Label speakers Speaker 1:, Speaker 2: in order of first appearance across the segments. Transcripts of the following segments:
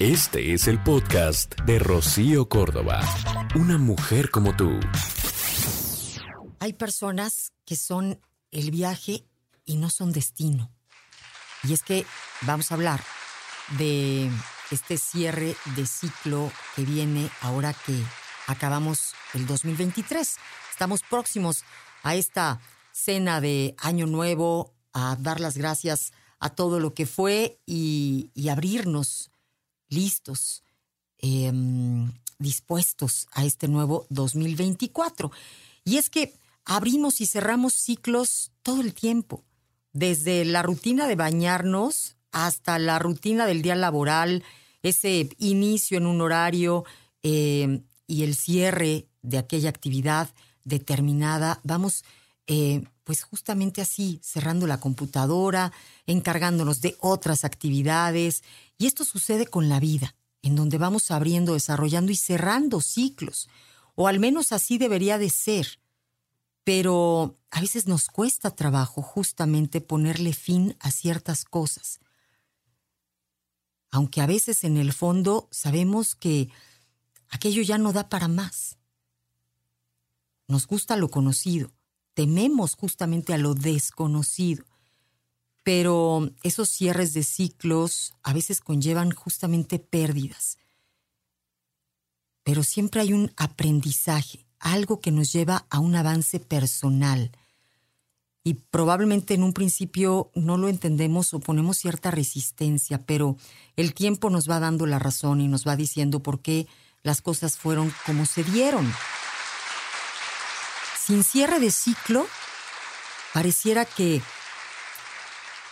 Speaker 1: Este es el podcast de Rocío Córdoba. Una mujer como tú.
Speaker 2: Hay personas que son el viaje y no son destino. Y es que vamos a hablar de este cierre de ciclo que viene ahora que acabamos el 2023. Estamos próximos a esta cena de Año Nuevo, a dar las gracias a todo lo que fue y, abrirnos listos, em, dispuestos a este nuevo 2024. Y es que abrimos y cerramos ciclos todo el tiempo, desde la rutina de bañarnos hasta la rutina del día laboral, ese inicio en un horario em, y el cierre de aquella actividad determinada. Vamos eh, pues justamente así, cerrando la computadora, encargándonos de otras actividades. Y esto sucede con la vida, en donde vamos abriendo, desarrollando y cerrando ciclos. O al menos así debería de ser. Pero a veces nos cuesta trabajo justamente ponerle fin a ciertas cosas. Aunque a veces en el fondo sabemos que aquello ya no da para más. Nos gusta lo conocido tememos justamente a lo desconocido. Pero esos cierres de ciclos a veces conllevan justamente pérdidas. Pero siempre hay un aprendizaje, algo que nos lleva a un avance personal. Y probablemente en un principio no lo entendemos o ponemos cierta resistencia, pero el tiempo nos va dando la razón y nos va diciendo por qué las cosas fueron como se dieron. Sin cierre de ciclo, pareciera que,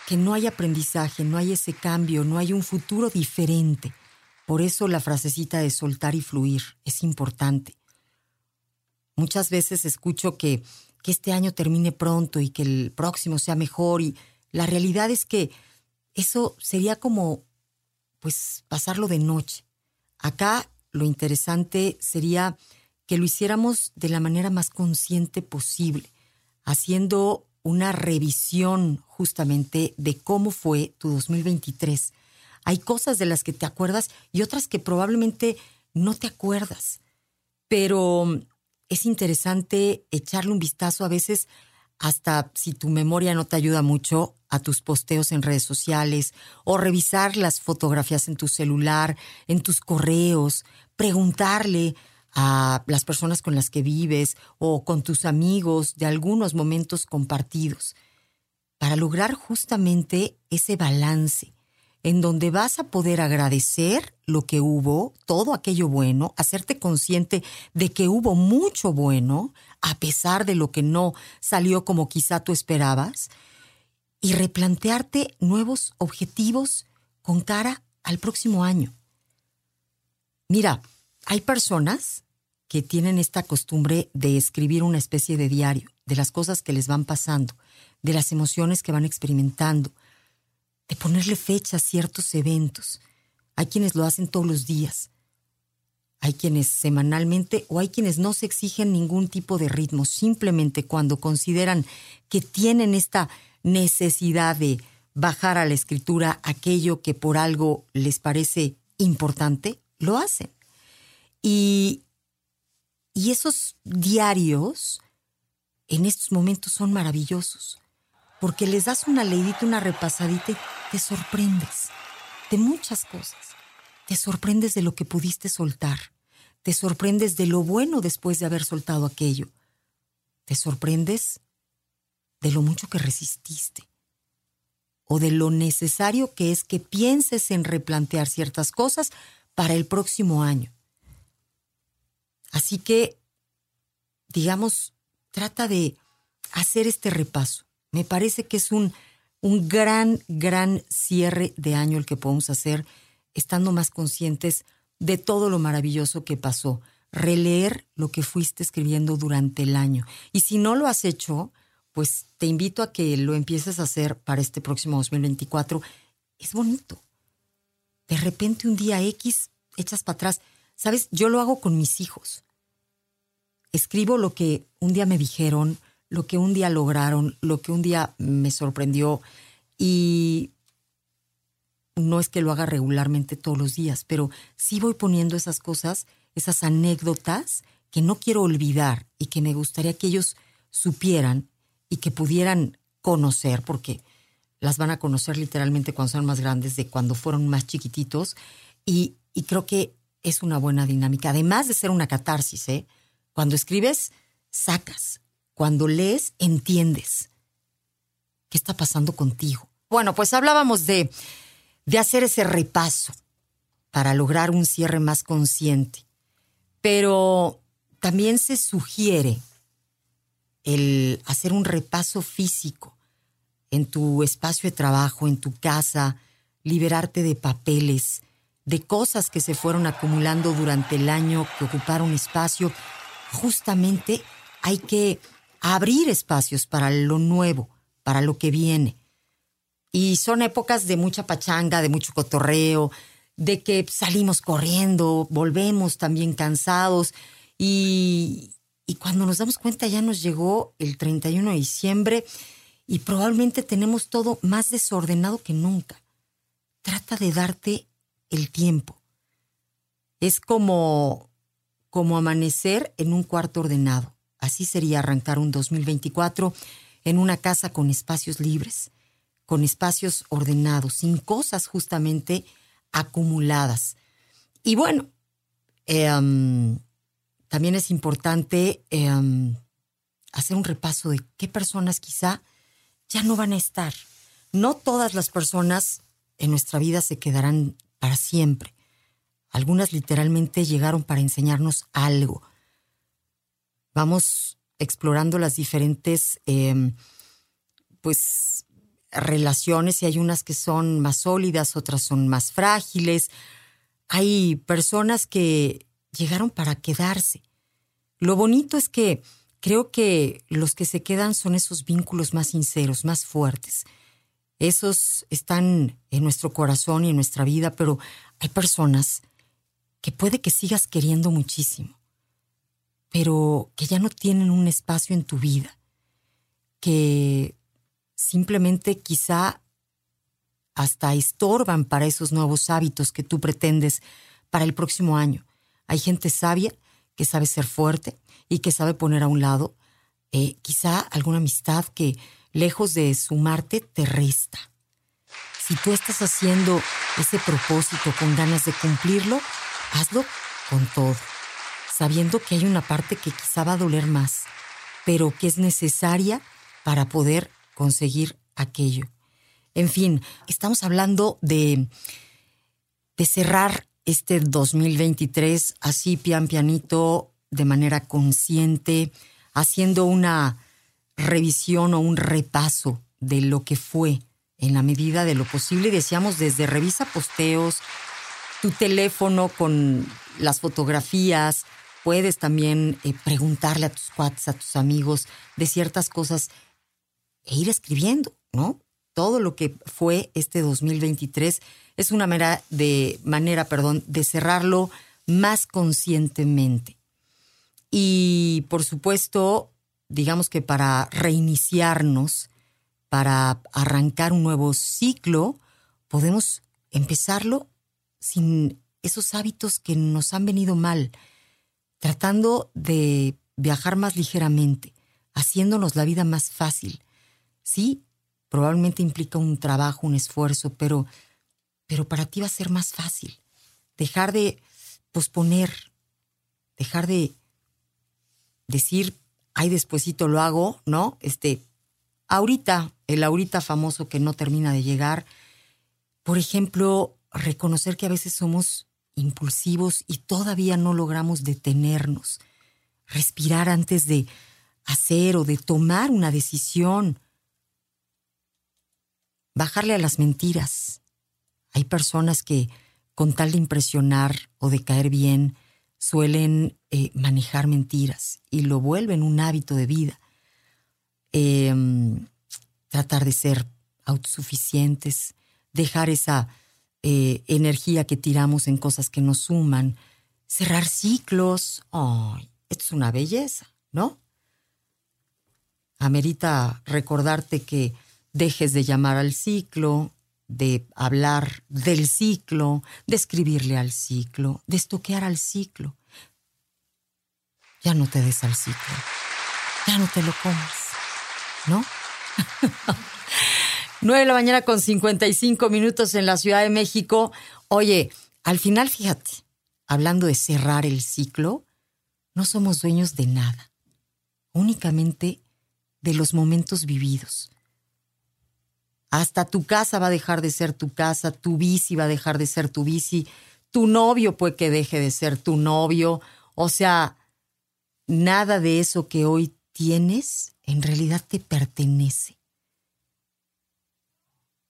Speaker 2: que no hay aprendizaje, no hay ese cambio, no hay un futuro diferente. Por eso la frasecita de soltar y fluir es importante. Muchas veces escucho que, que este año termine pronto y que el próximo sea mejor y la realidad es que eso sería como pues pasarlo de noche. Acá lo interesante sería que lo hiciéramos de la manera más consciente posible, haciendo una revisión justamente de cómo fue tu 2023. Hay cosas de las que te acuerdas y otras que probablemente no te acuerdas, pero es interesante echarle un vistazo a veces hasta si tu memoria no te ayuda mucho a tus posteos en redes sociales o revisar las fotografías en tu celular, en tus correos, preguntarle a las personas con las que vives o con tus amigos de algunos momentos compartidos, para lograr justamente ese balance en donde vas a poder agradecer lo que hubo, todo aquello bueno, hacerte consciente de que hubo mucho bueno, a pesar de lo que no salió como quizá tú esperabas, y replantearte nuevos objetivos con cara al próximo año. Mira, hay personas que tienen esta costumbre de escribir una especie de diario de las cosas que les van pasando, de las emociones que van experimentando, de ponerle fecha a ciertos eventos. Hay quienes lo hacen todos los días, hay quienes semanalmente o hay quienes no se exigen ningún tipo de ritmo, simplemente cuando consideran que tienen esta necesidad de bajar a la escritura aquello que por algo les parece importante, lo hacen. Y, y esos diarios en estos momentos son maravillosos, porque les das una leidita, una repasadita te sorprendes de muchas cosas. Te sorprendes de lo que pudiste soltar. Te sorprendes de lo bueno después de haber soltado aquello. Te sorprendes de lo mucho que resististe o de lo necesario que es que pienses en replantear ciertas cosas para el próximo año. Así que, digamos, trata de hacer este repaso. Me parece que es un, un gran, gran cierre de año el que podemos hacer, estando más conscientes de todo lo maravilloso que pasó. Releer lo que fuiste escribiendo durante el año. Y si no lo has hecho, pues te invito a que lo empieces a hacer para este próximo 2024. Es bonito. De repente un día X echas para atrás. Sabes, yo lo hago con mis hijos. Escribo lo que un día me dijeron, lo que un día lograron, lo que un día me sorprendió y, no es que lo haga regularmente todos los días, pero sí voy poniendo esas cosas, esas anécdotas que no quiero olvidar y que me gustaría que ellos supieran y que pudieran conocer, porque las van a conocer literalmente cuando son más grandes de cuando fueron más chiquititos. Y, y creo que es una buena dinámica, además de ser una catarsis. ¿eh? Cuando escribes, sacas. Cuando lees, entiendes. ¿Qué está pasando contigo? Bueno, pues hablábamos de, de hacer ese repaso para lograr un cierre más consciente. Pero también se sugiere el hacer un repaso físico en tu espacio de trabajo, en tu casa, liberarte de papeles, de cosas que se fueron acumulando durante el año, que ocuparon espacio. Justamente hay que abrir espacios para lo nuevo, para lo que viene. Y son épocas de mucha pachanga, de mucho cotorreo, de que salimos corriendo, volvemos también cansados y, cuando nos damos cuenta ya nos llegó el 31 de diciembre y probablemente tenemos todo más desordenado que nunca. Trata de darte el tiempo. Es como, como amanecer en un cuarto ordenado. Así sería arrancar un 2024 en una casa con espacios libres, con espacios ordenados, sin cosas justamente acumuladas. Y bueno, eh, también es importante em, hacer un repaso de qué personas quizá ya no van a estar. No todas las personas en nuestra vida se quedarán para siempre. Algunas literalmente llegaron para enseñarnos algo. Vamos explorando las diferentes em, pues relaciones y hay unas que son más sólidas, otras son más frágiles. Hay personas que llegaron para quedarse. Lo bonito es que creo que los que se quedan son esos vínculos más sinceros, más fuertes. Esos están en nuestro corazón y en nuestra vida, pero hay personas que puede que sigas queriendo muchísimo, pero que ya no tienen un espacio en tu vida, que simplemente quizá hasta estorban para esos nuevos hábitos que tú pretendes para el próximo año. Hay gente sabia que sabe ser fuerte y que sabe poner a un lado eh, quizá alguna amistad que lejos de sumarte te resta. Si tú estás haciendo ese propósito con ganas de cumplirlo, hazlo con todo, sabiendo que hay una parte que quizá va a doler más, pero que es necesaria para poder conseguir aquello. En fin, estamos hablando de, de cerrar este 2023 así pian pianito, de manera consciente, haciendo una revisión o un repaso de lo que fue en la medida de lo posible. Decíamos desde revisa posteos, tu teléfono con las fotografías, puedes también eh, preguntarle a tus cuates, a tus amigos de ciertas cosas e ir escribiendo, ¿no? Todo lo que fue este 2023 es una manera de, manera, perdón, de cerrarlo más conscientemente. Y por supuesto, digamos que para reiniciarnos, para arrancar un nuevo ciclo, podemos empezarlo sin esos hábitos que nos han venido mal, tratando de viajar más ligeramente, haciéndonos la vida más fácil. Sí, probablemente implica un trabajo, un esfuerzo, pero pero para ti va a ser más fácil. Dejar de posponer, dejar de decir, ay, despuesito lo hago, ¿no? Este, ahorita, el ahorita famoso que no termina de llegar. Por ejemplo, reconocer que a veces somos impulsivos y todavía no logramos detenernos. Respirar antes de hacer o de tomar una decisión. Bajarle a las mentiras. Hay personas que, con tal de impresionar o de caer bien, suelen eh, manejar mentiras y lo vuelven un hábito de vida. Em, tratar de ser autosuficientes, dejar esa eh, energía que tiramos en cosas que nos suman, cerrar ciclos. Es una belleza, ¿no? Amerita recordarte que dejes de llamar al ciclo, de hablar del ciclo, de escribirle al ciclo, de estoquear al ciclo. Ya no te des al ciclo, ya no te lo comas, ¿no? 9 de la mañana con 55 minutos en la Ciudad de México. Oye, al final, fíjate, hablando de cerrar el ciclo, no somos dueños de nada, únicamente de los momentos vividos. Hasta tu casa va a dejar de ser tu casa, tu bici va a dejar de ser tu bici, tu novio puede que deje de ser tu novio. O sea, nada de eso que hoy tienes en realidad te pertenece.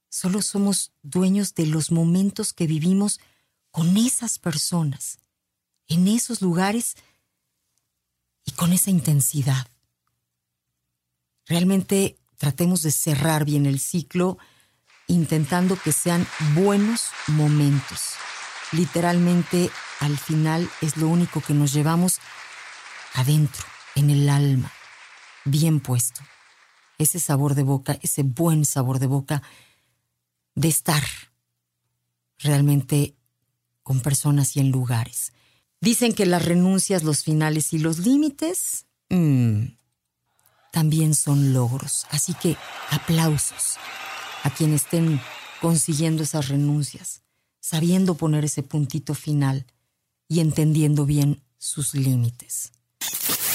Speaker 2: Solo somos dueños de los momentos que vivimos con esas personas, en esos lugares y con esa intensidad. Realmente tratemos de cerrar bien el ciclo intentando que sean buenos momentos. Literalmente al final es lo único que nos llevamos adentro, en el alma, bien puesto. Ese sabor de boca, ese buen sabor de boca de estar realmente con personas y en lugares. Dicen que las renuncias, los finales y los límites mmm, también son logros. Así que aplausos a quienes estén consiguiendo esas renuncias, sabiendo poner ese puntito final y entendiendo bien sus límites.